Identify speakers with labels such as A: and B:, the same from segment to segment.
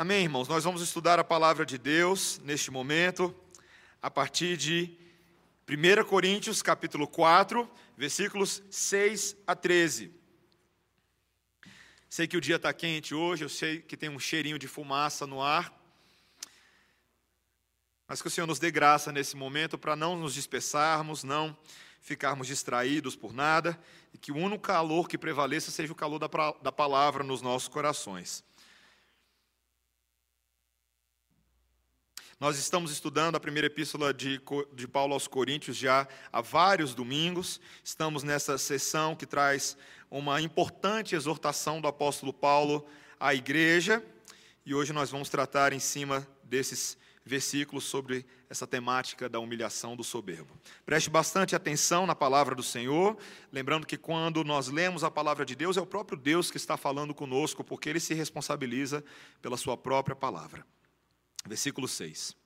A: Amém, irmãos? Nós vamos estudar a palavra de Deus neste momento, a partir de 1 Coríntios, capítulo 4, versículos 6 a 13. Sei que o dia está quente hoje, eu sei que tem um cheirinho de fumaça no ar, mas que o Senhor nos dê graça nesse momento para não nos dispersarmos, não ficarmos distraídos por nada, e que o único calor que prevaleça seja o calor da, da palavra nos nossos corações. Nós estamos estudando a primeira epístola de, de Paulo aos Coríntios já há vários domingos. Estamos nessa sessão que traz uma importante exortação do apóstolo Paulo à igreja. E hoje nós vamos tratar em cima desses versículos sobre essa temática da humilhação do soberbo. Preste bastante atenção na palavra do Senhor, lembrando que quando nós lemos a palavra de Deus, é o próprio Deus que está falando conosco, porque ele se responsabiliza pela sua própria palavra. Versículo 6.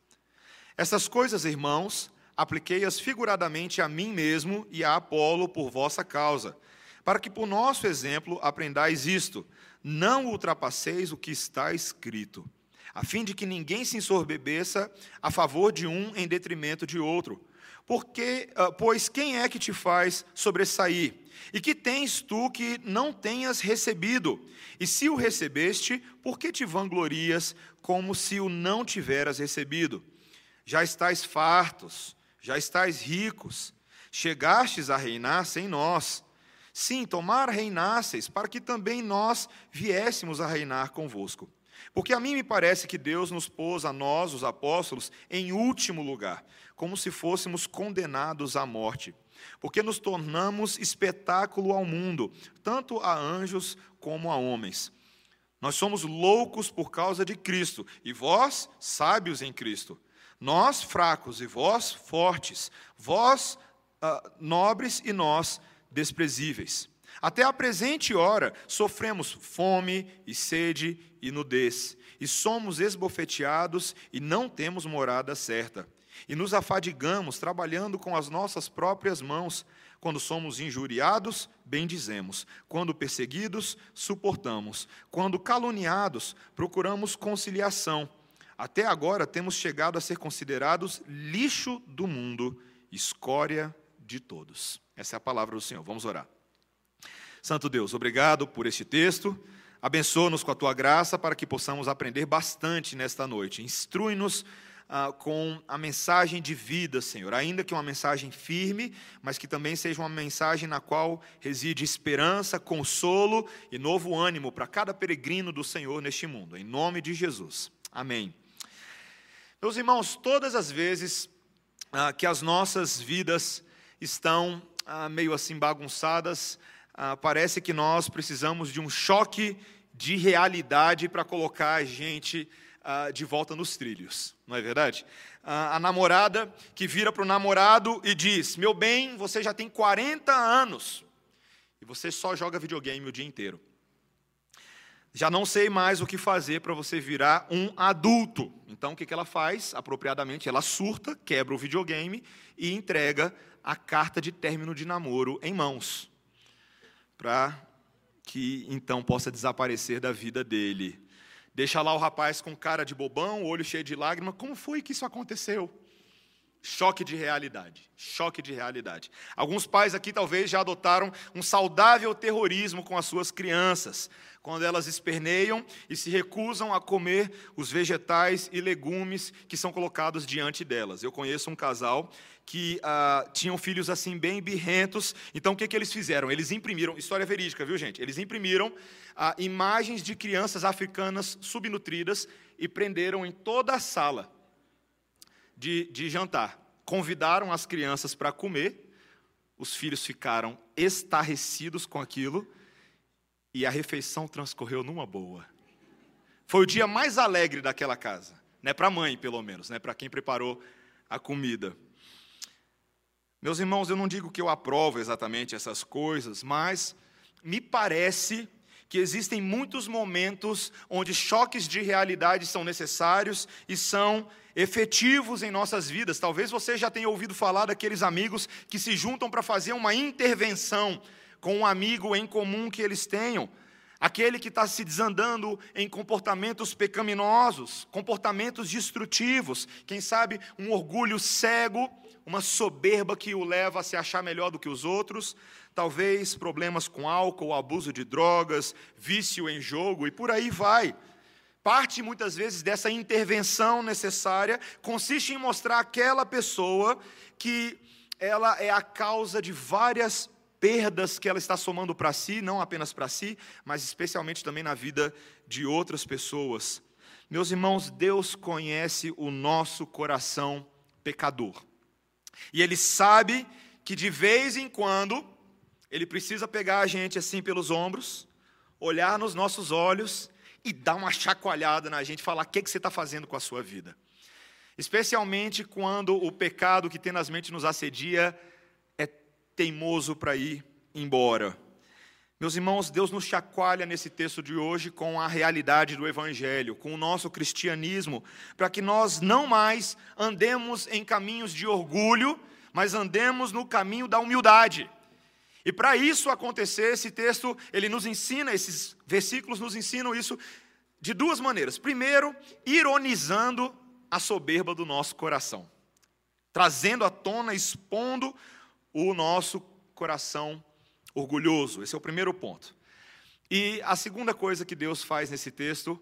A: Essas coisas, irmãos, apliquei-as figuradamente a mim mesmo e a Apolo por vossa causa, para que por nosso exemplo aprendais isto: não ultrapasseis o que está escrito, a fim de que ninguém se ensorbebeça a favor de um em detrimento de outro. Porque, ah, pois quem é que te faz sobressair? E que tens tu que não tenhas recebido? E se o recebeste, por que te vanglorias como se o não tiveras recebido? Já estáis fartos, já estáis ricos, chegastes a reinar sem nós. Sim, tomar reinasseis, para que também nós viéssemos a reinar convosco. Porque a mim me parece que Deus nos pôs a nós, os apóstolos, em último lugar, como se fôssemos condenados à morte. Porque nos tornamos espetáculo ao mundo, tanto a anjos como a homens. Nós somos loucos por causa de Cristo, e vós, sábios em Cristo. Nós, fracos, e vós, fortes. Vós, uh, nobres, e nós, desprezíveis. Até a presente hora sofremos fome e sede e nudez, e somos esbofeteados e não temos morada certa. E nos afadigamos trabalhando com as nossas próprias mãos. Quando somos injuriados, bendizemos. Quando perseguidos, suportamos. Quando caluniados, procuramos conciliação. Até agora temos chegado a ser considerados lixo do mundo, escória de todos. Essa é a palavra do Senhor. Vamos orar. Santo Deus, obrigado por este texto. Abençoa-nos com a tua graça para que possamos aprender bastante nesta noite. Instrui-nos ah, com a mensagem de vida, Senhor, ainda que uma mensagem firme, mas que também seja uma mensagem na qual reside esperança, consolo e novo ânimo para cada peregrino do Senhor neste mundo. Em nome de Jesus. Amém. Meus irmãos, todas as vezes ah, que as nossas vidas estão ah, meio assim bagunçadas, ah, parece que nós precisamos de um choque de realidade para colocar a gente ah, de volta nos trilhos, não é verdade? Ah, a namorada que vira para o namorado e diz: Meu bem, você já tem 40 anos e você só joga videogame o dia inteiro. Já não sei mais o que fazer para você virar um adulto. Então, o que ela faz? Apropriadamente, ela surta, quebra o videogame e entrega a carta de término de namoro em mãos para que então possa desaparecer da vida dele. Deixa lá o rapaz com cara de bobão, olho cheio de lágrimas. Como foi que isso aconteceu? Choque de realidade. Choque de realidade. Alguns pais aqui talvez já adotaram um saudável terrorismo com as suas crianças, quando elas esperneiam e se recusam a comer os vegetais e legumes que são colocados diante delas. Eu conheço um casal que ah, tinham filhos assim bem birrentos. Então o que, que eles fizeram? Eles imprimiram, história verídica, viu gente? Eles imprimiram ah, imagens de crianças africanas subnutridas e prenderam em toda a sala de, de jantar. Convidaram as crianças para comer, os filhos ficaram estarrecidos com aquilo e a refeição transcorreu numa boa. Foi o dia mais alegre daquela casa, né? Para a mãe, pelo menos, né? Para quem preparou a comida. Meus irmãos, eu não digo que eu aprovo exatamente essas coisas, mas me parece que existem muitos momentos onde choques de realidade são necessários e são efetivos em nossas vidas. Talvez você já tenha ouvido falar daqueles amigos que se juntam para fazer uma intervenção com um amigo em comum que eles tenham. aquele que está se desandando em comportamentos pecaminosos, comportamentos destrutivos, quem sabe um orgulho cego, uma soberba que o leva a se achar melhor do que os outros, talvez problemas com álcool, abuso de drogas, vício em jogo e por aí vai. Parte muitas vezes dessa intervenção necessária consiste em mostrar aquela pessoa que ela é a causa de várias perdas que ela está somando para si, não apenas para si, mas especialmente também na vida de outras pessoas. Meus irmãos, Deus conhece o nosso coração pecador. E Ele sabe que de vez em quando Ele precisa pegar a gente assim pelos ombros, olhar nos nossos olhos e dar uma chacoalhada na gente, falar: o que, que você está fazendo com a sua vida? Especialmente quando o pecado que tenazmente nos assedia teimoso para ir embora. Meus irmãos, Deus nos chacoalha nesse texto de hoje com a realidade do Evangelho, com o nosso cristianismo, para que nós não mais andemos em caminhos de orgulho, mas andemos no caminho da humildade. E para isso acontecer, esse texto, ele nos ensina, esses versículos nos ensinam isso de duas maneiras. Primeiro, ironizando a soberba do nosso coração, trazendo à tona, expondo o nosso coração orgulhoso. Esse é o primeiro ponto. E a segunda coisa que Deus faz nesse texto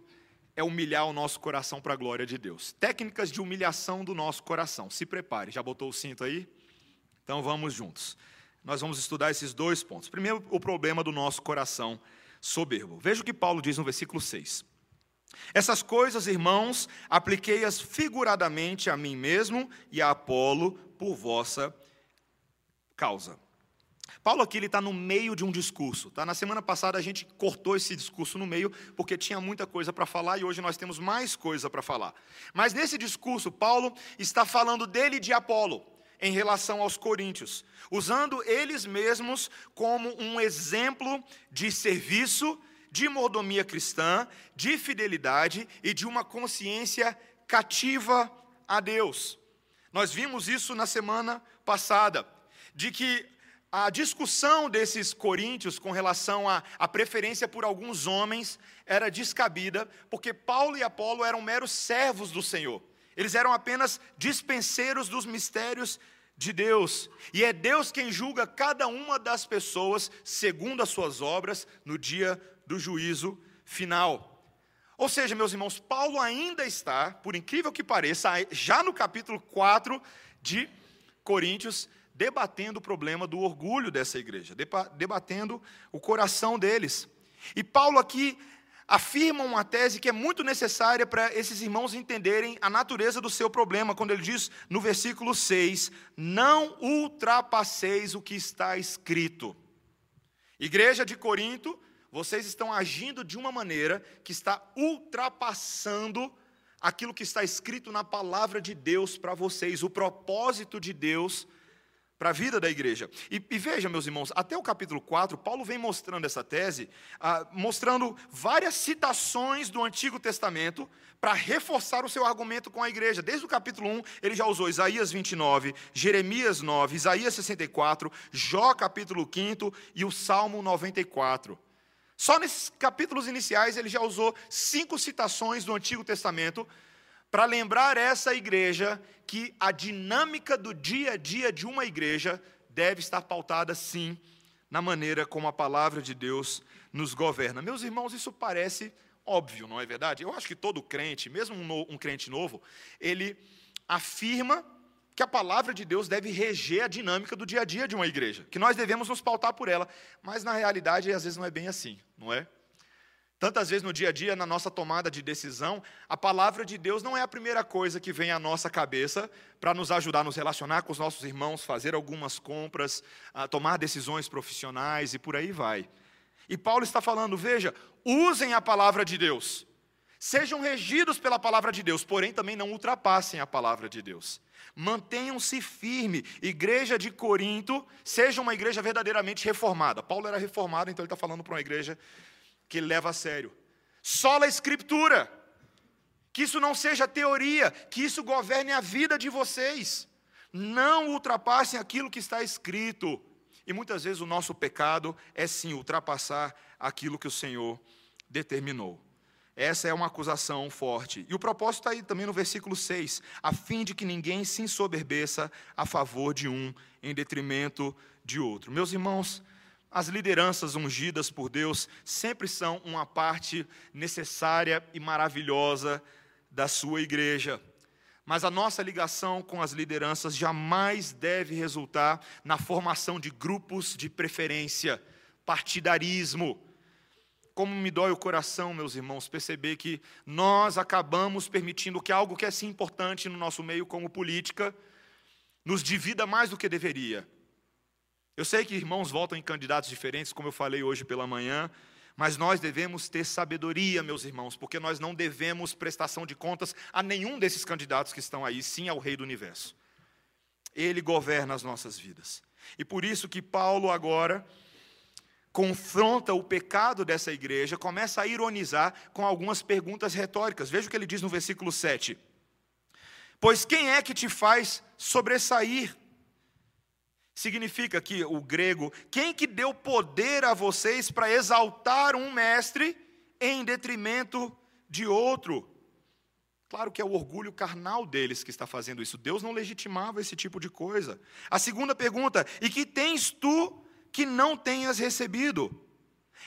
A: é humilhar o nosso coração para a glória de Deus. Técnicas de humilhação do nosso coração. Se prepare. Já botou o cinto aí? Então vamos juntos. Nós vamos estudar esses dois pontos. Primeiro, o problema do nosso coração soberbo. Veja o que Paulo diz no versículo 6. Essas coisas, irmãos, apliquei-as figuradamente a mim mesmo e a Apolo por vossa causa. Paulo aqui está no meio de um discurso. Tá? Na semana passada a gente cortou esse discurso no meio porque tinha muita coisa para falar e hoje nós temos mais coisa para falar. Mas nesse discurso, Paulo está falando dele e de Apolo em relação aos coríntios, usando eles mesmos como um exemplo de serviço, de mordomia cristã, de fidelidade e de uma consciência cativa a Deus. Nós vimos isso na semana passada de que a discussão desses coríntios com relação à, preferência por alguns homens era descabida, porque Paulo e Apolo eram meros servos do Senhor. Eles eram apenas dispenseiros dos mistérios de Deus. E é Deus quem julga cada uma das pessoas segundo as suas obras no dia do juízo final. Ou seja, meus irmãos, Paulo ainda está, por incrível que pareça, já no capítulo 4 de Coríntios, debatendo o problema do orgulho dessa igreja, debatendo o coração deles. E Paulo aqui afirma uma tese que é muito necessária para esses irmãos entenderem a natureza do seu problema, quando ele diz no versículo 6: Não ultrapasseis o que está escrito. Igreja de Corinto, vocês estão agindo de uma maneira que está ultrapassando aquilo que está escrito na palavra de Deus para vocês, o propósito de Deus para a vida da igreja. E, e, veja, meus irmãos, até o capítulo 4, Paulo vem mostrando essa tese, ah, mostrando várias citações do Antigo Testamento para reforçar o seu argumento com a igreja. Desde o capítulo 1, ele já usou Isaías 29, Jeremias 9, Isaías 64, Jó capítulo 5 e o Salmo 94. Só nesses capítulos iniciais ele já usou cinco citações do Antigo Testamento para lembrar essa igreja que a dinâmica do dia a dia de uma igreja deve estar pautada, sim, na maneira como a palavra de Deus nos governa. Meus irmãos, isso parece óbvio, não é verdade? Eu acho que todo crente, mesmo um, no, um crente novo, ele afirma que a palavra de Deus deve reger a dinâmica do dia a dia de uma igreja, que nós devemos nos pautar por ela, mas na realidade às vezes não é bem assim, não é? Tantas vezes no dia a dia, na nossa tomada de decisão, a palavra de Deus não é a primeira coisa que vem à nossa cabeça para nos ajudar a nos relacionar com os nossos irmãos, fazer algumas compras, tomar decisões profissionais e por aí vai. E Paulo está falando: veja, usem a palavra de Deus, sejam regidos pela palavra de Deus, porém também não ultrapassem a palavra de Deus. Mantenham-se firme. Igreja de Corinto, seja uma igreja verdadeiramente reformada. Paulo era reformado, então ele está falando para uma igreja que ele leva a sério. Sola a Escritura. Que isso não seja teoria, que isso governe a vida de vocês. Não ultrapassem aquilo que está escrito. E muitas vezes o nosso pecado é sim ultrapassar aquilo que o Senhor determinou. Essa é uma acusação forte. E o propósito está aí também no versículo 6, a fim de que ninguém se ensoberbeça a favor de um em detrimento de outro. Meus irmãos, as lideranças ungidas por Deus sempre são uma parte necessária e maravilhosa da sua igreja. Mas a nossa ligação com as lideranças jamais deve resultar na formação de grupos de preferência, partidarismo. Como me dói o coração, meus irmãos, perceber que nós acabamos permitindo que algo que é sim importante no nosso meio, como política, nos divida mais do que deveria. Eu sei que irmãos votam em candidatos diferentes, como eu falei hoje pela manhã, mas nós devemos ter sabedoria, meus irmãos, porque nós não devemos prestação de contas a nenhum desses candidatos que estão aí, sim ao Rei do Universo. Ele governa as nossas vidas. E por isso que Paulo agora confronta o pecado dessa igreja, começa a ironizar com algumas perguntas retóricas. Veja o que ele diz no versículo 7. Pois quem é que te faz sobressair? Significa que o grego, quem que deu poder a vocês para exaltar um mestre em detrimento de outro? Claro que é o orgulho carnal deles que está fazendo isso. Deus não legitimava esse tipo de coisa. A segunda pergunta: e que tens tu que não tenhas recebido?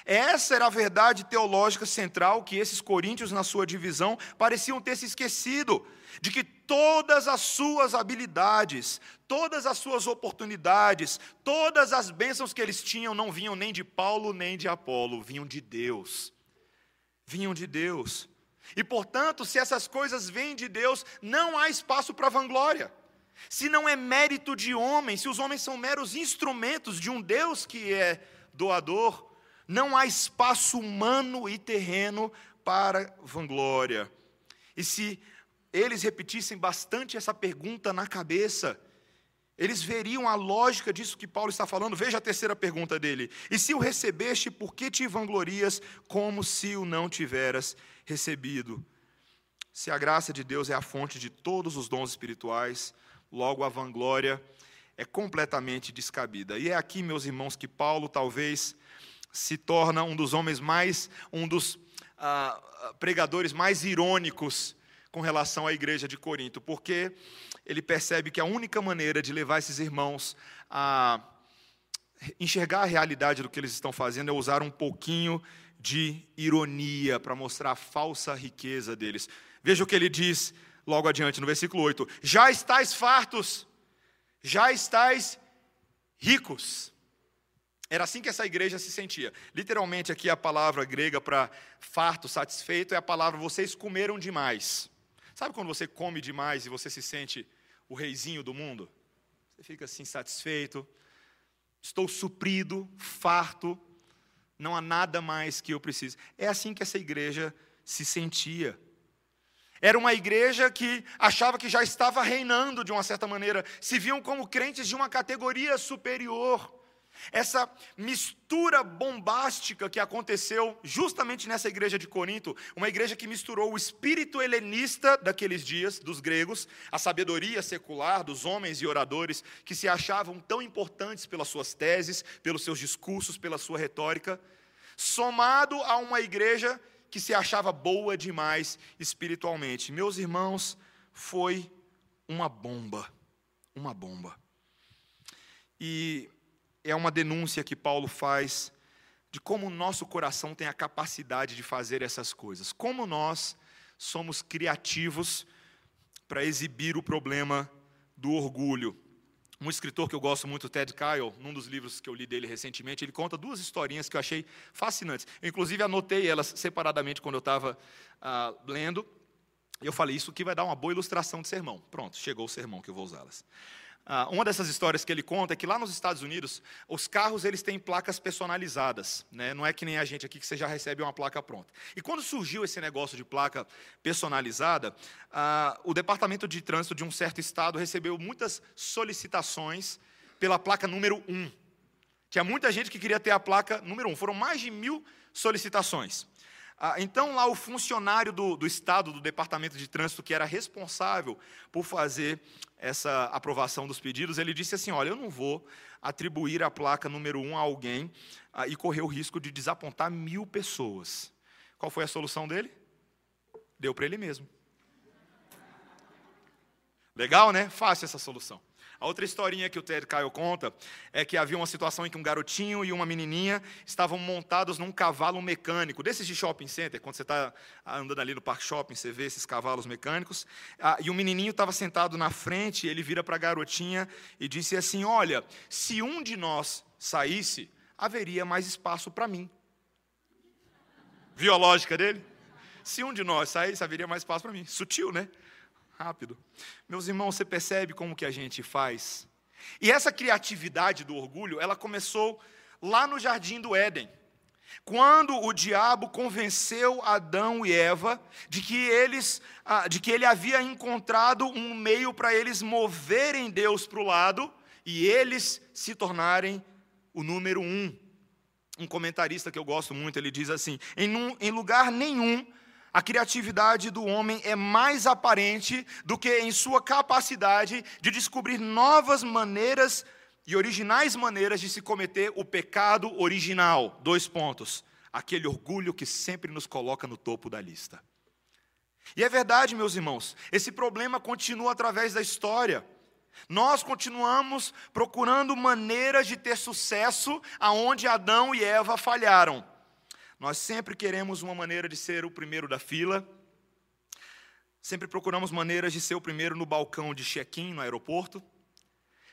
A: Essa era a verdade teológica central que esses coríntios, na sua divisão, pareciam ter se esquecido: de que todas as suas habilidades, todas as suas oportunidades, todas as bênçãos que eles tinham não vinham nem de Paulo nem de Apolo, vinham de Deus. Vinham de Deus. E portanto, se essas coisas vêm de Deus, não há espaço para vanglória. Se não é mérito de homens, se os homens são meros instrumentos de um Deus que é doador, não há espaço humano e terreno para vanglória. E se eles repetissem bastante essa pergunta na cabeça, eles veriam a lógica disso que Paulo está falando. Veja a terceira pergunta dele: E se o recebeste, por que te vanglorias como se o não tiveras recebido? Se a graça de Deus é a fonte de todos os dons espirituais, logo a vanglória é completamente descabida. E é aqui, meus irmãos, que Paulo talvez se torna um dos homens mais, um dos ah, pregadores mais irônicos com relação à igreja de Corinto, porque ele percebe que a única maneira de levar esses irmãos a enxergar a realidade do que eles estão fazendo é usar um pouquinho de ironia para mostrar a falsa riqueza deles. Veja o que ele diz logo adiante, no versículo 8: Já estáis fartos, já estáis ricos. Era assim que essa igreja se sentia. Literalmente, aqui a palavra grega para farto, satisfeito, é a palavra vocês comeram demais. Sabe quando você come demais e você se sente o reizinho do mundo? Você fica assim satisfeito, estou suprido, farto, não há nada mais que eu preciso. É assim que essa igreja se sentia. Era uma igreja que achava que já estava reinando de uma certa maneira, se viam como crentes de uma categoria superior. Essa mistura bombástica que aconteceu justamente nessa igreja de Corinto, uma igreja que misturou o espírito helenista daqueles dias, dos gregos, a sabedoria secular dos homens e oradores que se achavam tão importantes pelas suas teses, pelos seus discursos, pela sua retórica, somado a uma igreja que se achava boa demais espiritualmente. Meus irmãos, foi uma bomba, uma bomba. E é uma denúncia que Paulo faz de como o nosso coração tem a capacidade de fazer essas coisas. Como nós somos criativos para exibir o problema do orgulho. Um escritor que eu gosto muito, Ted Kyle, num dos livros que eu li dele recentemente, ele conta duas historinhas que eu achei fascinantes. Eu, inclusive, anotei elas separadamente quando eu estava ah, lendo. E eu falei, isso aqui vai dar uma boa ilustração de sermão. Pronto, chegou o sermão que eu vou usá-las. Ah, uma dessas histórias que ele conta é que lá nos Estados Unidos, os carros eles têm placas personalizadas. Né? Não é que nem a gente aqui que você já recebe uma placa pronta. E quando surgiu esse negócio de placa personalizada, ah, o Departamento de Trânsito de um certo estado recebeu muitas solicitações pela placa número 1. Tinha muita gente que queria ter a placa número 1. Foram mais de mil solicitações. Ah, então, lá o funcionário do, do Estado, do Departamento de Trânsito, que era responsável por fazer essa aprovação dos pedidos, ele disse assim: Olha, eu não vou atribuir a placa número um a alguém ah, e correr o risco de desapontar mil pessoas. Qual foi a solução dele? Deu para ele mesmo. Legal, né? Fácil essa solução. A outra historinha que o Ted Kyle conta é que havia uma situação em que um garotinho e uma menininha estavam montados num cavalo mecânico, desses de shopping center, quando você está andando ali no parque shopping, você vê esses cavalos mecânicos, e o menininho estava sentado na frente, ele vira para a garotinha e disse assim, olha, se um de nós saísse, haveria mais espaço para mim. Viu a lógica dele? Se um de nós saísse, haveria mais espaço para mim. Sutil, né? Rápido. Meus irmãos, você percebe como que a gente faz? E essa criatividade do orgulho, ela começou lá no jardim do Éden. Quando o diabo convenceu Adão e Eva de que eles, ah, de que ele havia encontrado um meio para eles moverem Deus para o lado e eles se tornarem o número um. Um comentarista que eu gosto muito, ele diz assim: em, em lugar nenhum a criatividade do homem é mais aparente do que em sua capacidade de descobrir novas maneiras e originais maneiras de se cometer o pecado original. Dois pontos. Aquele orgulho que sempre nos coloca no topo da lista. E é verdade, meus irmãos, esse problema continua através da história. Nós continuamos procurando maneiras de ter sucesso aonde Adão e Eva falharam. Nós sempre queremos uma maneira de ser o primeiro da fila, sempre procuramos maneiras de ser o primeiro no balcão de check-in no aeroporto,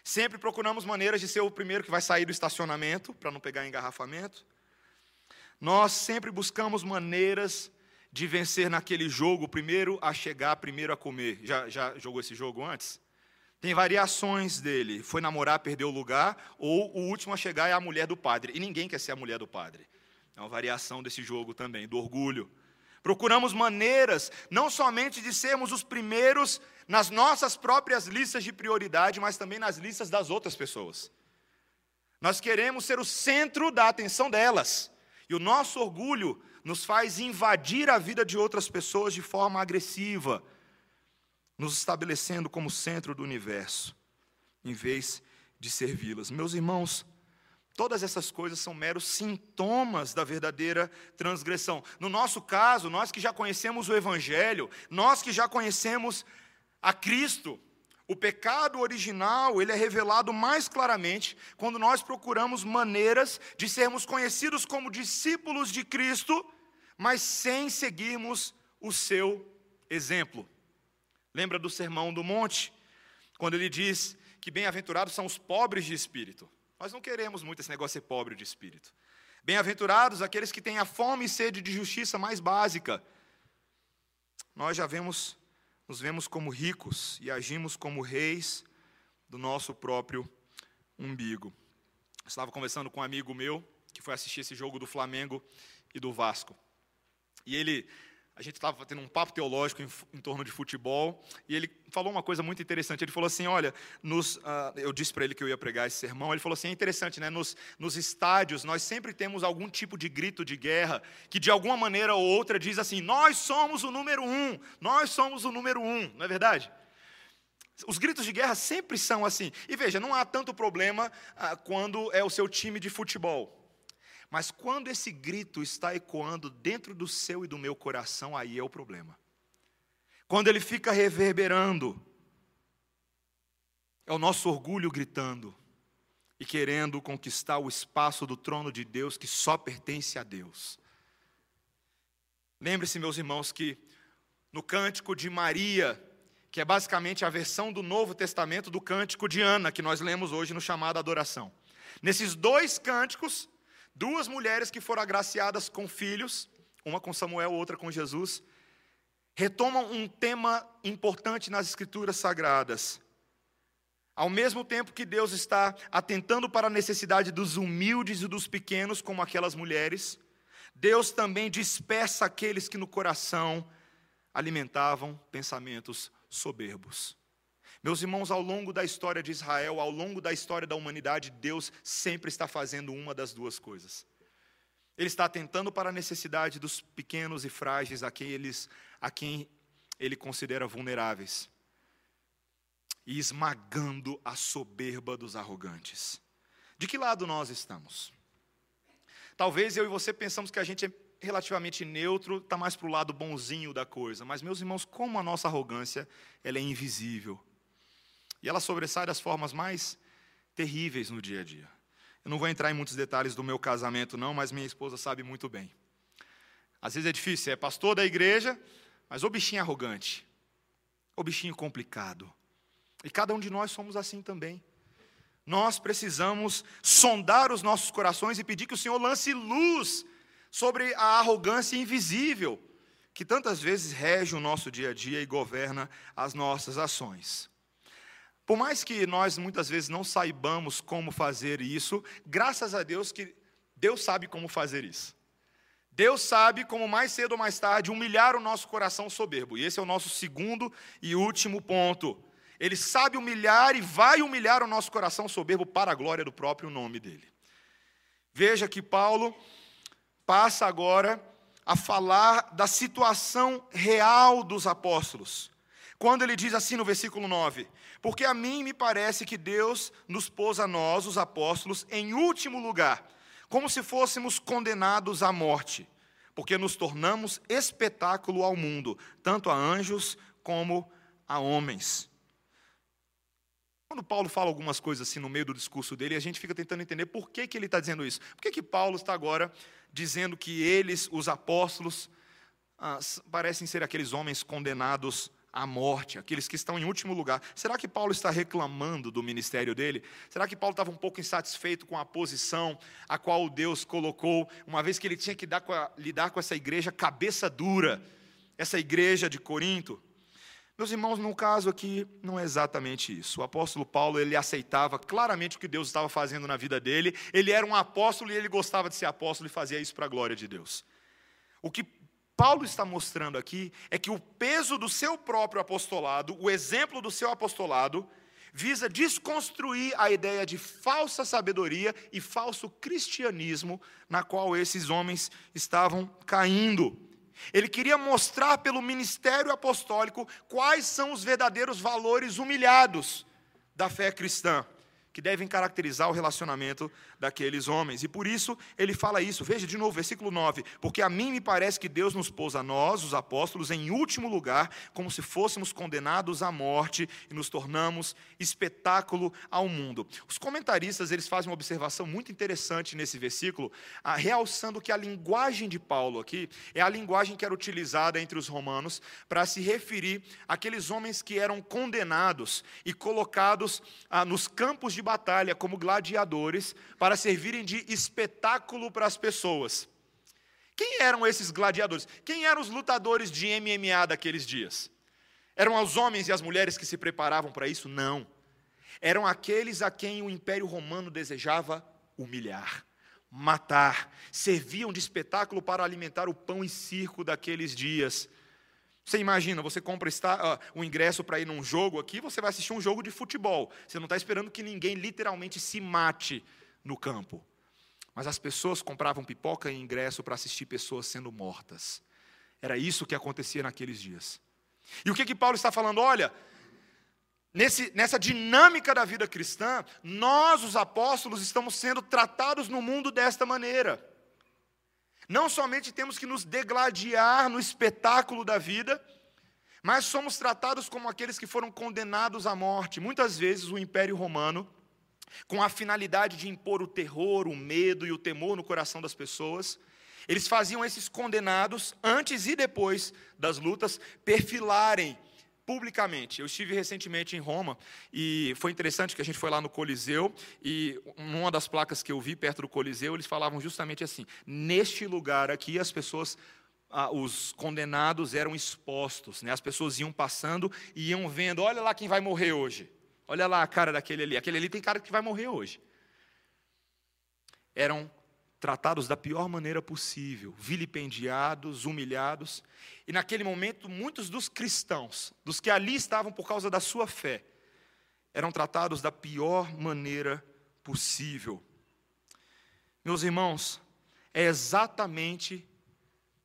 A: sempre procuramos maneiras de ser o primeiro que vai sair do estacionamento para não pegar engarrafamento. Nós sempre buscamos maneiras de vencer naquele jogo, primeiro a chegar, primeiro a comer. Já, já jogou esse jogo antes? Tem variações dele. Foi namorar, perdeu o lugar, ou o último a chegar é a mulher do padre. E ninguém quer ser a mulher do padre. É uma variação desse jogo também, do orgulho. Procuramos maneiras, não somente de sermos os primeiros nas nossas próprias listas de prioridade, mas também nas listas das outras pessoas. Nós queremos ser o centro da atenção delas. E o nosso orgulho nos faz invadir a vida de outras pessoas de forma agressiva, nos estabelecendo como centro do universo, em vez de servi-las. Meus irmãos, Todas essas coisas são meros sintomas da verdadeira transgressão. No nosso caso, nós que já conhecemos o Evangelho, nós que já conhecemos a Cristo, o pecado original, ele é revelado mais claramente quando nós procuramos maneiras de sermos conhecidos como discípulos de Cristo, mas sem seguirmos o seu exemplo. Lembra do Sermão do Monte, quando ele diz que bem-aventurados são os pobres de espírito. Nós não queremos muito esse negócio de ser pobre de espírito. Bem-aventurados aqueles que têm a fome e sede de justiça mais básica. Nós já vemos, nos vemos como ricos e agimos como reis do nosso próprio umbigo. estava conversando com um amigo meu que foi assistir esse jogo do Flamengo e do Vasco. E ele a gente estava tendo um papo teológico em, em, torno de futebol, e ele falou uma coisa muito interessante. Ele falou assim: Olha, nos, uh, eu disse para ele que eu ia pregar esse sermão. Ele falou assim: É interessante, né? Nos, nos estádios, nós sempre temos algum tipo de grito de guerra que, de alguma maneira ou outra, diz assim: Nós somos o número um, nós somos o número um, não é verdade? Os gritos de guerra sempre são assim. E veja, não há tanto problema uh, quando é o seu time de futebol. Mas quando esse grito está ecoando dentro do seu e do meu coração, aí é o problema. Quando ele fica reverberando, é o nosso orgulho gritando e querendo conquistar o espaço do trono de Deus que só pertence a Deus. Lembre-se, meus irmãos, que no cântico de Maria, que é basicamente a versão do Novo Testamento do cântico de Ana, que nós lemos hoje no chamado adoração. Nesses dois cânticos, Duas mulheres que foram agraciadas com filhos, uma com Samuel, outra com Jesus, retomam um tema importante nas Escrituras Sagradas. Ao mesmo tempo que Deus está atentando para a necessidade dos humildes e dos pequenos, como aquelas mulheres, Deus também dispersa aqueles que no coração alimentavam pensamentos soberbos. Meus irmãos, ao longo da história de Israel, ao longo da história da humanidade, Deus sempre está fazendo uma das duas coisas. Ele está atentando para a necessidade dos pequenos e frágeis, aqueles a quem ele considera vulneráveis, e esmagando a soberba dos arrogantes. De que lado nós estamos? Talvez eu e você pensamos que a gente é relativamente neutro, está mais para o lado bonzinho da coisa. Mas, meus irmãos, como a nossa arrogância ela é invisível. E ela sobressai das formas mais terríveis no dia a dia. Eu não vou entrar em muitos detalhes do meu casamento, não, mas minha esposa sabe muito bem. Às vezes é difícil, é pastor da igreja, mas o bichinho arrogante, o bichinho complicado. E cada um de nós somos assim também. Nós precisamos sondar os nossos corações e pedir que o Senhor lance luz sobre a arrogância invisível que tantas vezes rege o nosso dia a dia e governa as nossas ações. Por mais que nós muitas vezes não saibamos como fazer isso, graças a Deus que Deus sabe como fazer isso. Deus sabe como mais cedo ou mais tarde humilhar o nosso coração soberbo. E esse é o nosso segundo e último ponto. Ele sabe humilhar e vai humilhar o nosso coração soberbo para a glória do próprio nome dele. Veja que Paulo passa agora a falar da situação real dos apóstolos. Quando ele diz assim no versículo 9: Porque a mim me parece que Deus nos pôs a nós, os apóstolos, em último lugar, como se fôssemos condenados à morte, porque nos tornamos espetáculo ao mundo, tanto a anjos como a homens. Quando Paulo fala algumas coisas assim no meio do discurso dele, a gente fica tentando entender por que, que ele está dizendo isso. Por que, que Paulo está agora dizendo que eles, os apóstolos, ah, parecem ser aqueles homens condenados à morte, aqueles que estão em último lugar. Será que Paulo está reclamando do ministério dele? Será que Paulo estava um pouco insatisfeito com a posição a qual Deus colocou, uma vez que ele tinha que com a, lidar com essa igreja cabeça dura, essa igreja de Corinto? Meus irmãos, no caso aqui, não é exatamente isso. O apóstolo Paulo, ele aceitava claramente o que Deus estava fazendo na vida dele. Ele era um apóstolo e ele gostava de ser apóstolo e fazia isso para a glória de Deus. O que Paulo está mostrando aqui é que o peso do seu próprio apostolado, o exemplo do seu apostolado, visa desconstruir a ideia de falsa sabedoria e falso cristianismo na qual esses homens estavam caindo. Ele queria mostrar pelo ministério apostólico quais são os verdadeiros valores humilhados da fé cristã que devem caracterizar o relacionamento daqueles homens. E por isso ele fala isso. Veja de novo, versículo 9. Porque a mim me parece que Deus nos pôs a nós, os apóstolos, em último lugar, como se fôssemos condenados à morte e nos tornamos espetáculo ao mundo. Os comentaristas eles fazem uma observação muito interessante nesse versículo, realçando que a linguagem de Paulo aqui é a linguagem que era utilizada entre os romanos para se referir àqueles homens que eram condenados e colocados nos campos de de batalha como gladiadores para servirem de espetáculo para as pessoas. Quem eram esses gladiadores? Quem eram os lutadores de MMA daqueles dias? Eram os homens e as mulheres que se preparavam para isso? Não. Eram aqueles a quem o Império Romano desejava humilhar, matar, serviam de espetáculo para alimentar o pão e circo daqueles dias. Você imagina, você compra uh, um ingresso para ir num jogo aqui, você vai assistir um jogo de futebol. Você não está esperando que ninguém literalmente se mate no campo. Mas as pessoas compravam pipoca e ingresso para assistir pessoas sendo mortas. Era isso que acontecia naqueles dias. E o que, que Paulo está falando? Olha, nesse, nessa dinâmica da vida cristã, nós, os apóstolos, estamos sendo tratados no mundo desta maneira. Não somente temos que nos degladiar no espetáculo da vida, mas somos tratados como aqueles que foram condenados à morte. Muitas vezes o Império Romano, com a finalidade de impor o terror, o medo e o temor no coração das pessoas, eles faziam esses condenados, antes e depois das lutas, perfilarem publicamente. Eu estive recentemente em Roma e foi interessante que a gente foi lá no Coliseu e uma das placas que eu vi perto do Coliseu, eles falavam justamente assim: neste lugar aqui as pessoas ah, os condenados eram expostos, né? as pessoas iam passando e iam vendo, olha lá quem vai morrer hoje. Olha lá a cara daquele ali. Aquele ali tem cara que vai morrer hoje. Eram tratados da pior maneira possível, vilipendiados, humilhados. E naquele momento, muitos dos cristãos, dos que ali estavam por causa da sua fé, eram tratados da pior maneira possível. Meus irmãos, é exatamente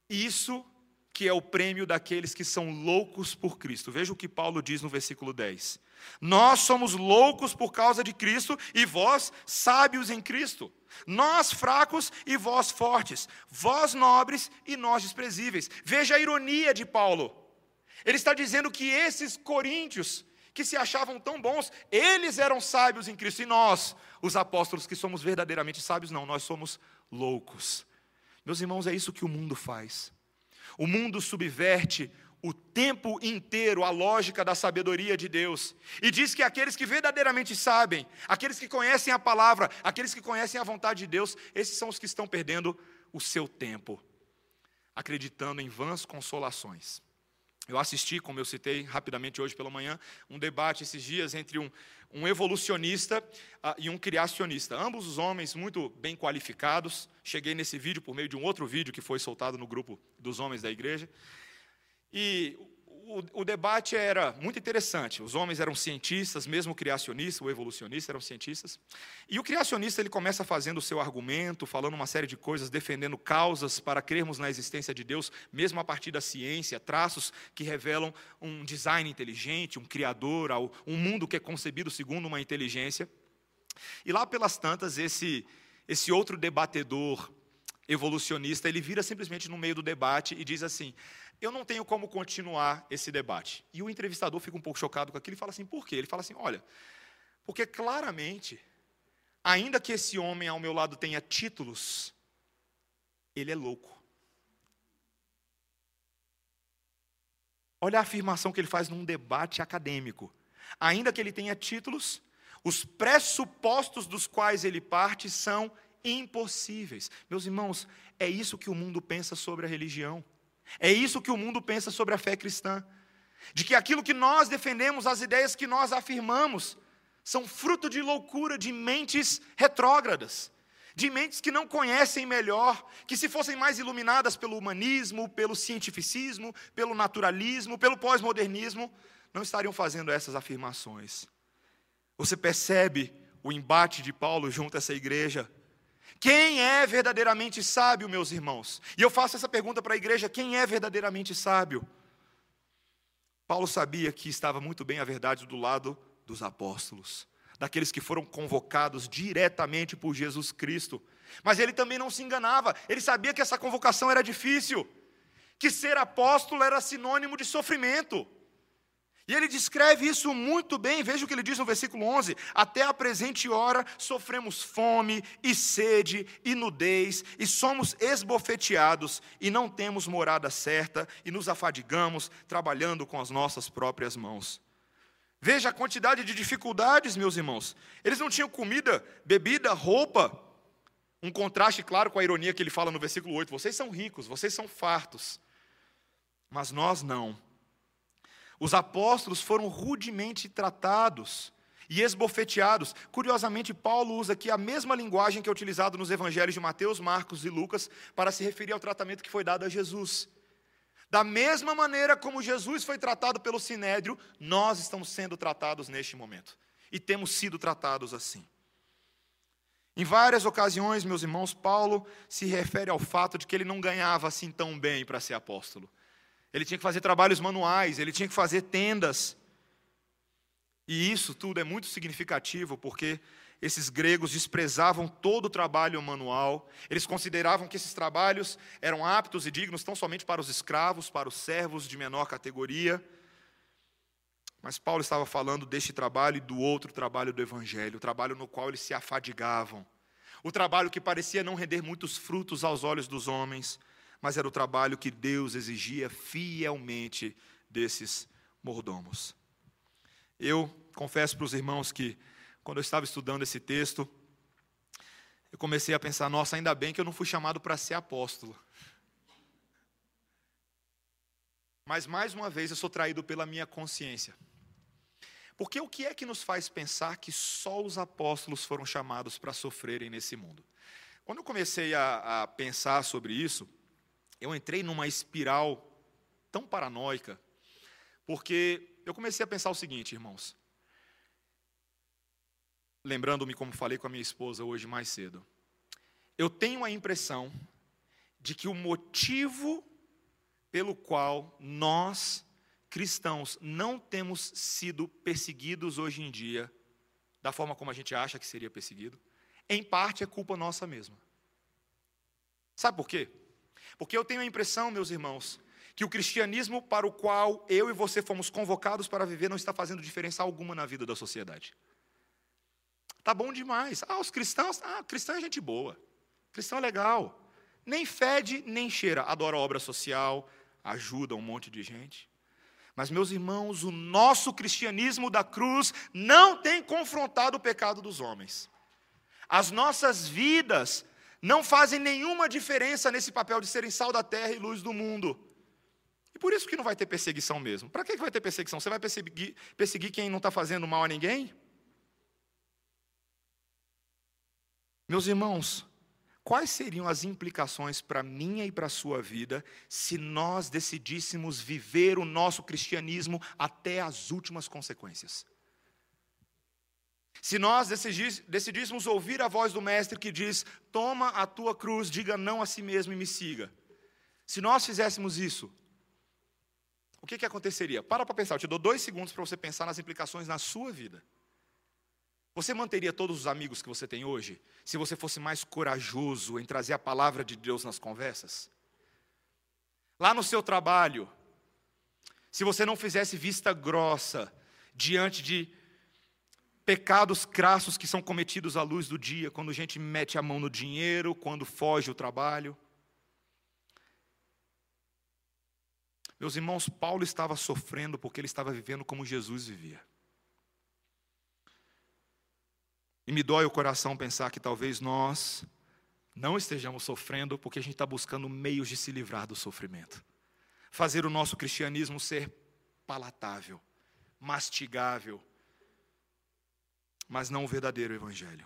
A: isso que é o prêmio daqueles que são loucos por Cristo. Veja o que Paulo diz no versículo 10. Nós somos loucos por causa de Cristo e vós sábios em Cristo. Nós fracos e vós fortes. Vós nobres e nós desprezíveis. Veja a ironia de Paulo. Ele está dizendo que esses coríntios que se achavam tão bons, eles eram sábios em Cristo e nós, os apóstolos que somos verdadeiramente sábios, não, nós somos loucos. Meus irmãos, é isso que o mundo faz. O mundo subverte o tempo inteiro a lógica da sabedoria de Deus e diz que aqueles que verdadeiramente sabem, aqueles que conhecem a palavra, aqueles que conhecem a vontade de Deus, esses são os que estão perdendo o seu tempo, acreditando em vãs consolações. Eu assisti, como eu citei rapidamente hoje pela manhã, um debate esses dias entre um, um evolucionista uh, e um criacionista. Ambos os homens muito bem qualificados. Cheguei nesse vídeo por meio de um outro vídeo que foi soltado no grupo dos homens da igreja. E o, o, debate era muito interessante. Os homens eram cientistas, mesmo o criacionista, o evolucionista eram cientistas. E o criacionista ele começa fazendo o seu argumento, falando uma série de coisas, defendendo causas para crermos na existência de Deus, mesmo a partir da ciência, traços que revelam um design inteligente, um criador, um mundo que é concebido segundo uma inteligência. E lá pelas tantas, esse, esse outro debatedor evolucionista, ele vira simplesmente no meio do debate e diz assim: eu não tenho como continuar esse debate. E o entrevistador fica um pouco chocado com aquilo e fala assim: por quê? Ele fala assim: olha, porque claramente, ainda que esse homem ao meu lado tenha títulos, ele é louco. Olha a afirmação que ele faz num debate acadêmico. Ainda que ele tenha títulos, os pressupostos dos quais ele parte são impossíveis. Meus irmãos, é isso que o mundo pensa sobre a religião. É isso que o mundo pensa sobre a fé cristã. De que aquilo que nós defendemos, as ideias que nós afirmamos, são fruto de loucura, de mentes retrógradas, de mentes que não conhecem melhor, que se fossem mais iluminadas pelo humanismo, pelo cientificismo, pelo naturalismo, pelo pós-modernismo, não estariam fazendo essas afirmações. Você percebe o embate de Paulo junto a essa igreja? Quem é verdadeiramente sábio, meus irmãos? E eu faço essa pergunta para a igreja: quem é verdadeiramente sábio? Paulo sabia que estava muito bem a verdade do lado dos apóstolos, daqueles que foram convocados diretamente por Jesus Cristo. Mas ele também não se enganava, ele sabia que essa convocação era difícil, que ser apóstolo era sinônimo de sofrimento. E ele descreve isso muito bem, veja o que ele diz no versículo 11: Até a presente hora sofremos fome e sede e nudez, e somos esbofeteados, e não temos morada certa, e nos afadigamos trabalhando com as nossas próprias mãos. Veja a quantidade de dificuldades, meus irmãos. Eles não tinham comida, bebida, roupa. Um contraste claro com a ironia que ele fala no versículo 8: Vocês são ricos, vocês são fartos, mas nós não. Os apóstolos foram rudemente tratados e esbofeteados. Curiosamente, Paulo usa aqui a mesma linguagem que é utilizada nos evangelhos de Mateus, Marcos e Lucas para se referir ao tratamento que foi dado a Jesus. Da mesma maneira como Jesus foi tratado pelo sinédrio, nós estamos sendo tratados neste momento. E temos sido tratados assim. Em várias ocasiões, meus irmãos, Paulo se refere ao fato de que ele não ganhava assim tão bem para ser apóstolo ele tinha que fazer trabalhos manuais, ele tinha que fazer tendas. E isso tudo é muito significativo, porque esses gregos desprezavam todo o trabalho manual, eles consideravam que esses trabalhos eram aptos e dignos tão somente para os escravos, para os servos de menor categoria. Mas Paulo estava falando deste trabalho e do outro trabalho do Evangelho, o trabalho no qual eles se afadigavam, o trabalho que parecia não render muitos frutos aos olhos dos homens, mas era o trabalho que Deus exigia fielmente desses mordomos. Eu confesso para os irmãos que, quando eu estava estudando esse texto, eu comecei a pensar: nossa, ainda bem que eu não fui chamado para ser apóstolo. Mas, mais uma vez, eu sou traído pela minha consciência. Porque o que é que nos faz pensar que só os apóstolos foram chamados para sofrerem nesse mundo? Quando eu comecei a, a pensar sobre isso, eu entrei numa espiral tão paranoica, porque eu comecei a pensar o seguinte, irmãos. Lembrando-me como falei com a minha esposa hoje mais cedo. Eu tenho a impressão de que o motivo pelo qual nós, cristãos, não temos sido perseguidos hoje em dia, da forma como a gente acha que seria perseguido, em parte é culpa nossa mesma. Sabe por quê? Porque eu tenho a impressão, meus irmãos, que o cristianismo para o qual eu e você fomos convocados para viver não está fazendo diferença alguma na vida da sociedade. Tá bom demais. Ah, os cristãos, ah, cristão é gente boa. Cristão é legal. Nem fede, nem cheira. Adora obra social, ajuda um monte de gente. Mas, meus irmãos, o nosso cristianismo da cruz não tem confrontado o pecado dos homens. As nossas vidas não fazem nenhuma diferença nesse papel de serem sal da terra e luz do mundo. E por isso que não vai ter perseguição mesmo. Para que vai ter perseguição? Você vai perseguir, perseguir quem não está fazendo mal a ninguém? Meus irmãos, quais seriam as implicações para a minha e para a sua vida se nós decidíssemos viver o nosso cristianismo até as últimas consequências? Se nós decidíssemos ouvir a voz do Mestre que diz: Toma a tua cruz, diga não a si mesmo e me siga. Se nós fizéssemos isso, o que, que aconteceria? Para para pensar, eu te dou dois segundos para você pensar nas implicações na sua vida. Você manteria todos os amigos que você tem hoje se você fosse mais corajoso em trazer a palavra de Deus nas conversas? Lá no seu trabalho, se você não fizesse vista grossa diante de pecados crassos que são cometidos à luz do dia, quando a gente mete a mão no dinheiro, quando foge o trabalho. Meus irmãos, Paulo estava sofrendo porque ele estava vivendo como Jesus vivia. E me dói o coração pensar que talvez nós não estejamos sofrendo porque a gente está buscando meios de se livrar do sofrimento. Fazer o nosso cristianismo ser palatável, mastigável, mas não o verdadeiro evangelho.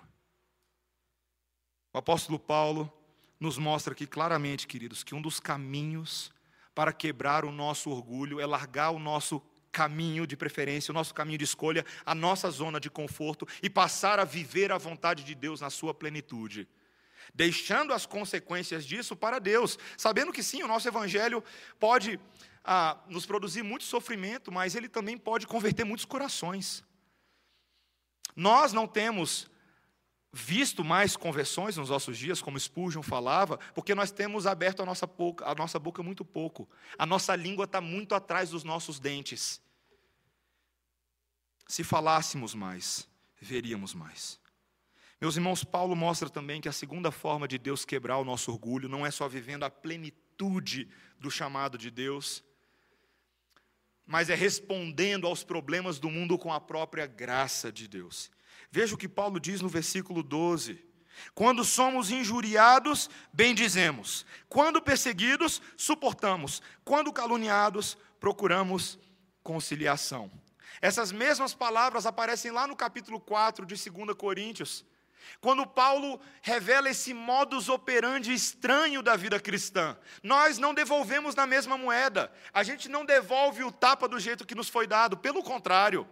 A: O apóstolo Paulo nos mostra aqui claramente, queridos, que um dos caminhos para quebrar o nosso orgulho é largar o nosso caminho de preferência, o nosso caminho de escolha, a nossa zona de conforto e passar a viver a vontade de Deus na sua plenitude. Deixando as consequências disso para Deus, sabendo que sim, o nosso evangelho pode ah, nos produzir muito sofrimento, mas ele também pode converter muitos corações. Nós não temos visto mais conversões nos nossos dias, como Spurgeon falava, porque nós temos aberto a nossa, boca, a nossa boca muito pouco. A nossa língua está muito atrás dos nossos dentes. Se falássemos mais, veríamos mais. Meus irmãos, Paulo mostra também que a segunda forma de Deus quebrar o nosso orgulho não é só vivendo a plenitude do chamado de Deus, mas é respondendo aos problemas do mundo com a própria graça de Deus. Veja o que Paulo diz no versículo 12. Quando somos injuriados, bendizemos. Quando perseguidos, suportamos. Quando caluniados, procuramos conciliação. Essas mesmas palavras aparecem lá no capítulo 4 de 2 Coríntios. Quando Paulo revela esse modus operandi estranho da vida cristã, nós não devolvemos na mesma moeda, a gente não devolve o tapa do jeito que nos foi dado, pelo contrário,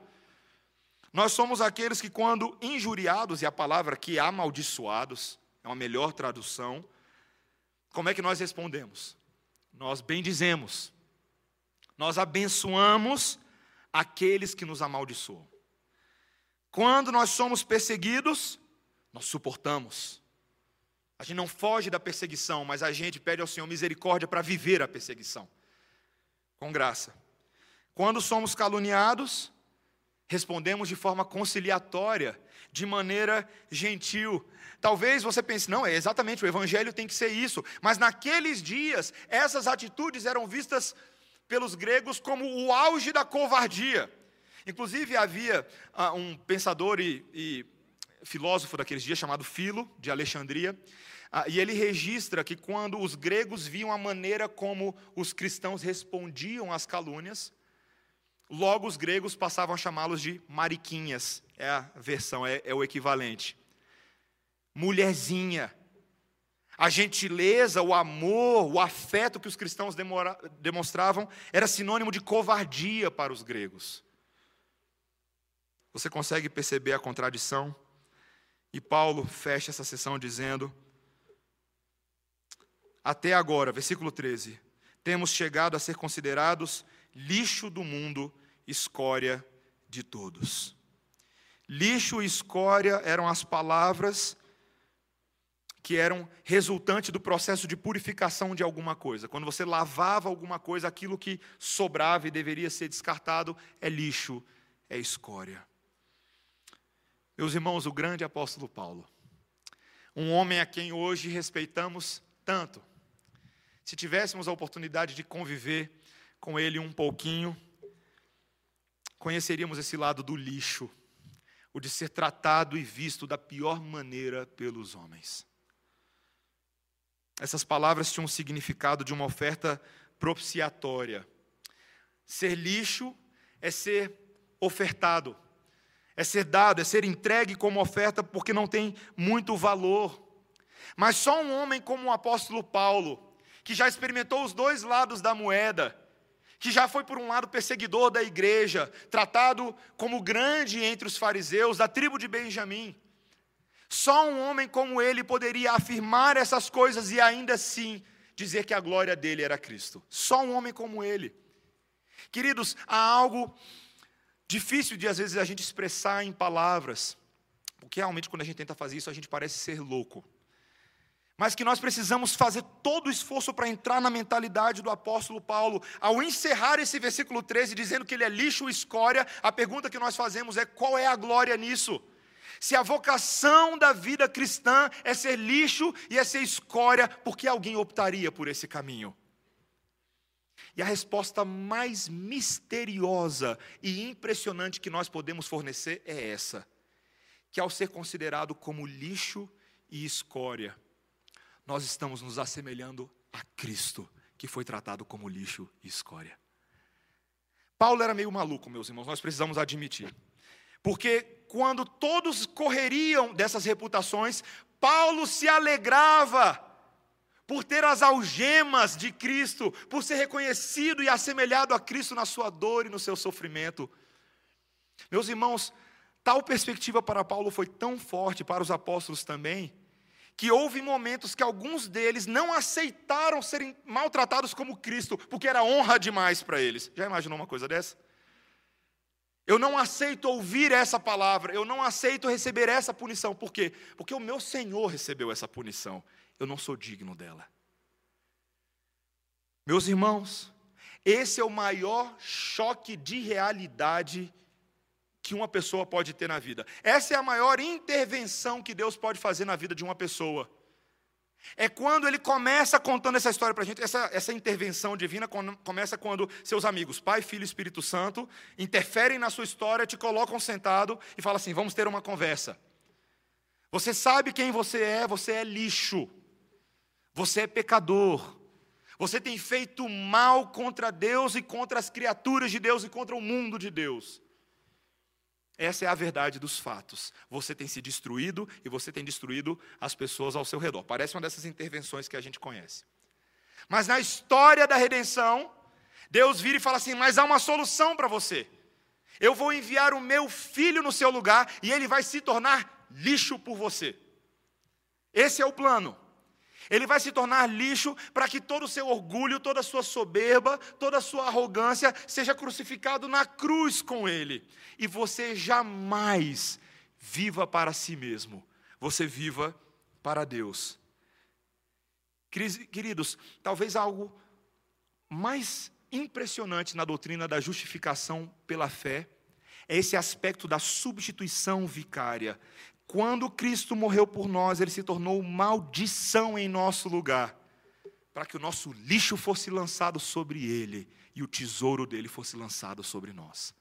A: nós somos aqueles que, quando injuriados, e a palavra que amaldiçoados, é uma melhor tradução, como é que nós respondemos? Nós bendizemos, nós abençoamos aqueles que nos amaldiçoam. Quando nós somos perseguidos, nós suportamos. A gente não foge da perseguição, mas a gente pede ao Senhor misericórdia para viver a perseguição, com graça. Quando somos caluniados, respondemos de forma conciliatória, de maneira gentil. Talvez você pense, não, é exatamente, o evangelho tem que ser isso, mas naqueles dias, essas atitudes eram vistas pelos gregos como o auge da covardia. Inclusive, havia ah, um pensador e, e filósofo daqueles dias chamado Filo, de Alexandria, ah, e ele registra que quando os gregos viam a maneira como os cristãos respondiam às calúnias, logo os gregos passavam a chamá-los de mariquinhas, é a versão, é, é o equivalente. Mulherzinha. A gentileza, o amor, o afeto que os cristãos demora, demonstravam era sinônimo de covardia para os gregos. Você consegue perceber a contradição? E Paulo fecha essa sessão dizendo: até agora, versículo 13, temos chegado a ser considerados lixo do mundo, escória de todos. Lixo e escória eram as palavras que eram resultante do processo de purificação de alguma coisa. Quando você lavava alguma coisa, aquilo que sobrava e deveria ser descartado é lixo, é escória. Meus irmãos, o grande apóstolo Paulo, um homem a quem hoje respeitamos tanto. Se tivéssemos a oportunidade de conviver com ele um pouquinho, conheceríamos esse lado do lixo, o de ser tratado e visto da pior maneira pelos homens. Essas palavras tinham um significado de uma oferta propiciatória. Ser lixo é ser ofertado, é ser dado, é ser entregue como oferta porque não tem muito valor. Mas só um homem como o apóstolo Paulo, que já experimentou os dois lados da moeda, que já foi por um lado perseguidor da igreja, tratado como grande entre os fariseus, da tribo de Benjamim, só um homem como ele poderia afirmar essas coisas e ainda assim dizer que a glória dele era Cristo. Só um homem como ele. Queridos, há algo difícil de às vezes a gente expressar em palavras, porque realmente quando a gente tenta fazer isso a gente parece ser louco. Mas que nós precisamos fazer todo o esforço para entrar na mentalidade do apóstolo Paulo. Ao encerrar esse versículo 13 dizendo que ele é lixo e escória, a pergunta que nós fazemos é: qual é a glória nisso? Se a vocação da vida cristã é ser lixo e é ser escória, por que alguém optaria por esse caminho? E a resposta mais misteriosa e impressionante que nós podemos fornecer é essa: que ao ser considerado como lixo e escória, nós estamos nos assemelhando a Cristo, que foi tratado como lixo e escória. Paulo era meio maluco, meus irmãos, nós precisamos admitir. Porque quando todos correriam dessas reputações, Paulo se alegrava por ter as algemas de Cristo, por ser reconhecido e assemelhado a Cristo na sua dor e no seu sofrimento. Meus irmãos, tal perspectiva para Paulo foi tão forte para os apóstolos também, que houve momentos que alguns deles não aceitaram serem maltratados como Cristo, porque era honra demais para eles. Já imaginou uma coisa dessa? Eu não aceito ouvir essa palavra, eu não aceito receber essa punição. Por quê? Porque o meu Senhor recebeu essa punição. Eu não sou digno dela. Meus irmãos, esse é o maior choque de realidade que uma pessoa pode ter na vida. Essa é a maior intervenção que Deus pode fazer na vida de uma pessoa. É quando ele começa contando essa história para a gente, essa, essa intervenção divina começa quando seus amigos, Pai, Filho e Espírito Santo, interferem na sua história, te colocam sentado e falam assim: vamos ter uma conversa. Você sabe quem você é, você é lixo, você é pecador, você tem feito mal contra Deus e contra as criaturas de Deus e contra o mundo de Deus. Essa é a verdade dos fatos. Você tem se destruído e você tem destruído as pessoas ao seu redor. Parece uma dessas intervenções que a gente conhece. Mas na história da redenção, Deus vira e fala assim: Mas há uma solução para você. Eu vou enviar o meu filho no seu lugar e ele vai se tornar lixo por você. Esse é o plano. Ele vai se tornar lixo para que todo o seu orgulho, toda a sua soberba, toda a sua arrogância seja crucificado na cruz com ele. E você jamais viva para si mesmo, você viva para Deus. Queridos, talvez algo mais impressionante na doutrina da justificação pela fé é esse aspecto da substituição vicária. Quando Cristo morreu por nós, ele se tornou maldição em nosso lugar, para que o nosso lixo fosse lançado sobre ele e o tesouro dele fosse lançado sobre nós.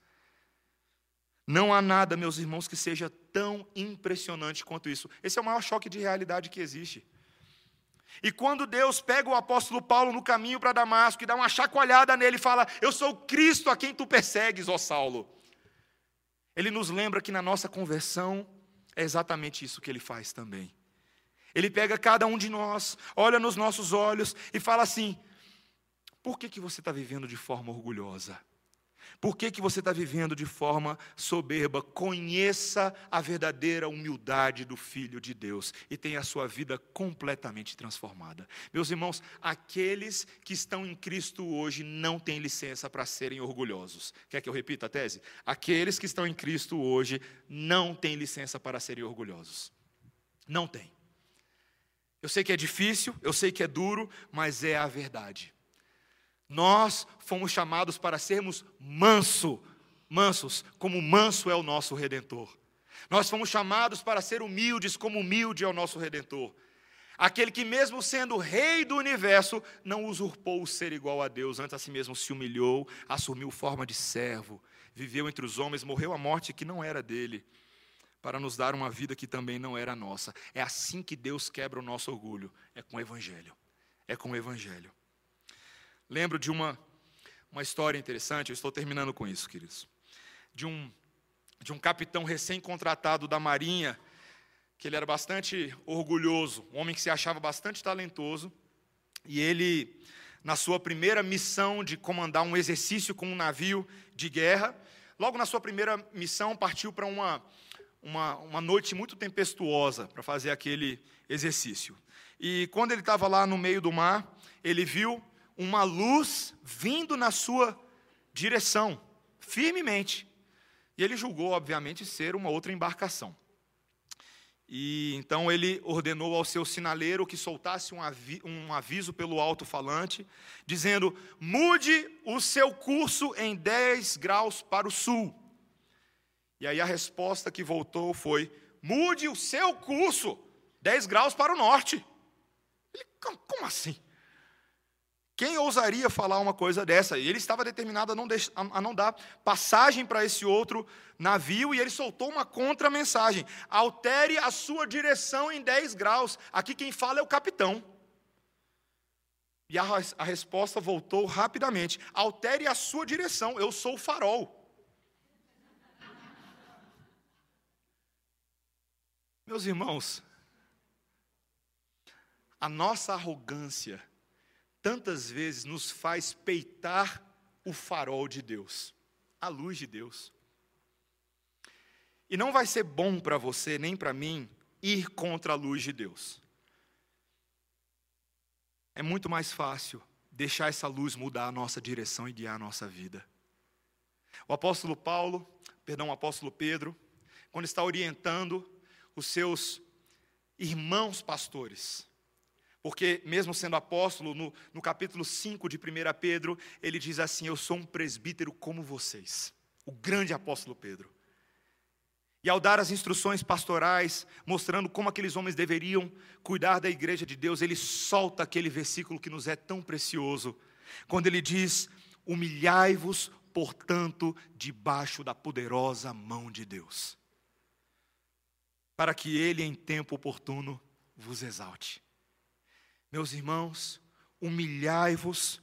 A: Não há nada, meus irmãos, que seja tão impressionante quanto isso. Esse é o maior choque de realidade que existe. E quando Deus pega o apóstolo Paulo no caminho para Damasco e dá uma chacoalhada nele e fala: Eu sou Cristo a quem tu persegues, ó Saulo. Ele nos lembra que na nossa conversão é exatamente isso que ele faz também. Ele pega cada um de nós, olha nos nossos olhos e fala assim: por que, que você está vivendo de forma orgulhosa? Por que, que você está vivendo de forma soberba? Conheça a verdadeira humildade do Filho de Deus e tenha a sua vida completamente transformada. Meus irmãos, aqueles que estão em Cristo hoje não têm licença para serem orgulhosos. Quer que eu repita a tese? Aqueles que estão em Cristo hoje não têm licença para serem orgulhosos. Não tem. Eu sei que é difícil, eu sei que é duro, mas é a verdade. Nós fomos chamados para sermos manso, mansos, como manso é o nosso redentor. Nós fomos chamados para ser humildes, como humilde é o nosso redentor. Aquele que, mesmo sendo rei do universo, não usurpou o ser igual a Deus, antes a si mesmo se humilhou, assumiu forma de servo, viveu entre os homens, morreu a morte que não era dele, para nos dar uma vida que também não era nossa. É assim que Deus quebra o nosso orgulho, é com o Evangelho. É com o Evangelho. Lembro de uma, uma história interessante, eu estou terminando com isso, queridos. De um, de um capitão recém-contratado da Marinha, que ele era bastante orgulhoso, um homem que se achava bastante talentoso, e ele, na sua primeira missão de comandar um exercício com um navio de guerra, logo na sua primeira missão partiu para uma, uma, uma noite muito tempestuosa para fazer aquele exercício. E quando ele estava lá no meio do mar, ele viu uma luz vindo na sua direção, firmemente. E ele julgou, obviamente, ser uma outra embarcação. E então ele ordenou ao seu sinaleiro que soltasse um, avi um aviso pelo alto-falante, dizendo: mude o seu curso em 10 graus para o sul. E aí a resposta que voltou foi: mude o seu curso 10 graus para o norte. Ele, como assim? Quem ousaria falar uma coisa dessa? E ele estava determinado a não, deixar, a não dar passagem para esse outro navio e ele soltou uma contra-mensagem: altere a sua direção em 10 graus. Aqui quem fala é o capitão. E a, a resposta voltou rapidamente: altere a sua direção, eu sou o farol. Meus irmãos, a nossa arrogância tantas vezes nos faz peitar o farol de Deus, a luz de Deus. E não vai ser bom para você, nem para mim, ir contra a luz de Deus. É muito mais fácil deixar essa luz mudar a nossa direção e guiar a nossa vida. O apóstolo Paulo, perdão, o apóstolo Pedro, quando está orientando os seus irmãos pastores, porque, mesmo sendo apóstolo, no, no capítulo 5 de 1 Pedro, ele diz assim: Eu sou um presbítero como vocês, o grande apóstolo Pedro. E ao dar as instruções pastorais, mostrando como aqueles homens deveriam cuidar da igreja de Deus, ele solta aquele versículo que nos é tão precioso, quando ele diz: Humilhai-vos, portanto, debaixo da poderosa mão de Deus, para que ele, em tempo oportuno, vos exalte. Meus irmãos, humilhai-vos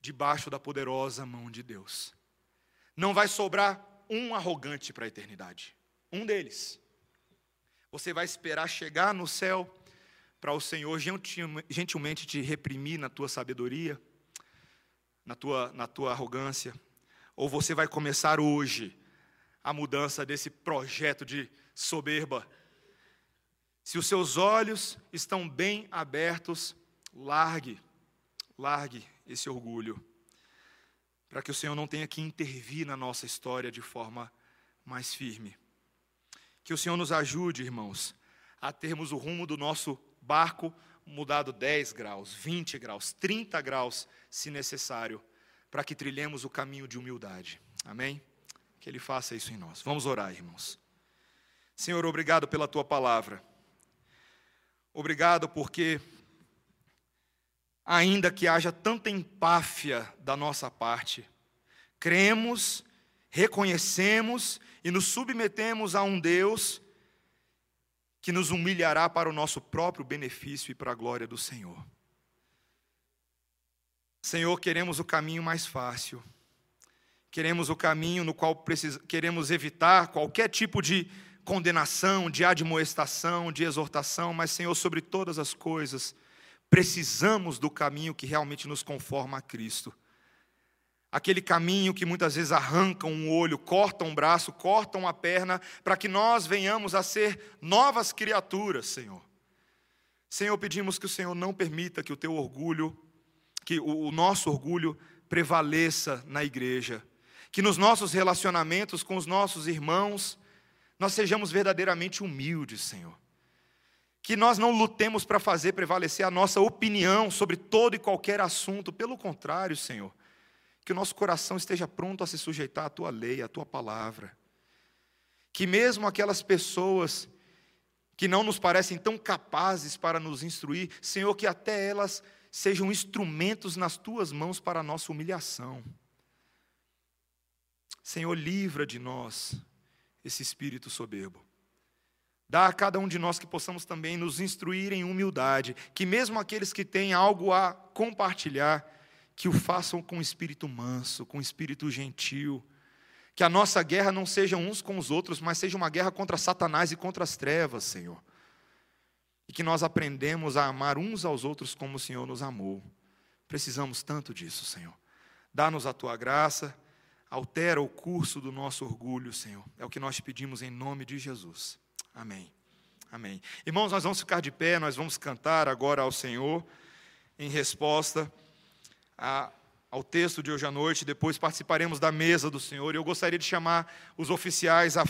A: debaixo da poderosa mão de Deus. Não vai sobrar um arrogante para a eternidade, um deles. Você vai esperar chegar no céu para o Senhor gentilmente te reprimir na tua sabedoria, na tua, na tua arrogância, ou você vai começar hoje a mudança desse projeto de soberba se os seus olhos estão bem abertos, largue, largue esse orgulho, para que o Senhor não tenha que intervir na nossa história de forma mais firme. Que o Senhor nos ajude, irmãos, a termos o rumo do nosso barco mudado 10 graus, 20 graus, 30 graus, se necessário, para que trilhemos o caminho de humildade. Amém? Que Ele faça isso em nós. Vamos orar, irmãos. Senhor, obrigado pela tua palavra. Obrigado porque, ainda que haja tanta empáfia da nossa parte, cremos, reconhecemos e nos submetemos a um Deus que nos humilhará para o nosso próprio benefício e para a glória do Senhor. Senhor, queremos o caminho mais fácil. Queremos o caminho no qual precis... queremos evitar qualquer tipo de condenação, de admoestação, de exortação, mas, Senhor, sobre todas as coisas, precisamos do caminho que realmente nos conforma a Cristo. aquele caminho que muitas vezes arrancam um olho, cortam um braço, cortam uma perna, para que nós venhamos a ser novas criaturas, Senhor. Senhor, pedimos que o Senhor não permita que o teu orgulho, que o nosso orgulho prevaleça na igreja, que nos nossos relacionamentos com os nossos irmãos, nós sejamos verdadeiramente humildes, Senhor. Que nós não lutemos para fazer prevalecer a nossa opinião sobre todo e qualquer assunto, pelo contrário, Senhor, que o nosso coração esteja pronto a se sujeitar à tua lei, à tua palavra. Que mesmo aquelas pessoas que não nos parecem tão capazes para nos instruir, Senhor, que até elas sejam instrumentos nas tuas mãos para a nossa humilhação. Senhor, livra de nós esse espírito soberbo. Dá a cada um de nós que possamos também nos instruir em humildade, que mesmo aqueles que têm algo a compartilhar, que o façam com espírito manso, com espírito gentil. Que a nossa guerra não seja uns com os outros, mas seja uma guerra contra Satanás e contra as trevas, Senhor e que nós aprendemos a amar uns aos outros como o Senhor nos amou. Precisamos tanto disso, Senhor. Dá-nos a tua graça, altera o curso do nosso orgulho, Senhor. É o que nós pedimos em nome de Jesus. Amém. Amém. Irmãos, nós vamos ficar de pé, nós vamos cantar agora ao Senhor em resposta a, ao texto de hoje à noite, depois participaremos da mesa do Senhor. E eu gostaria de chamar os oficiais à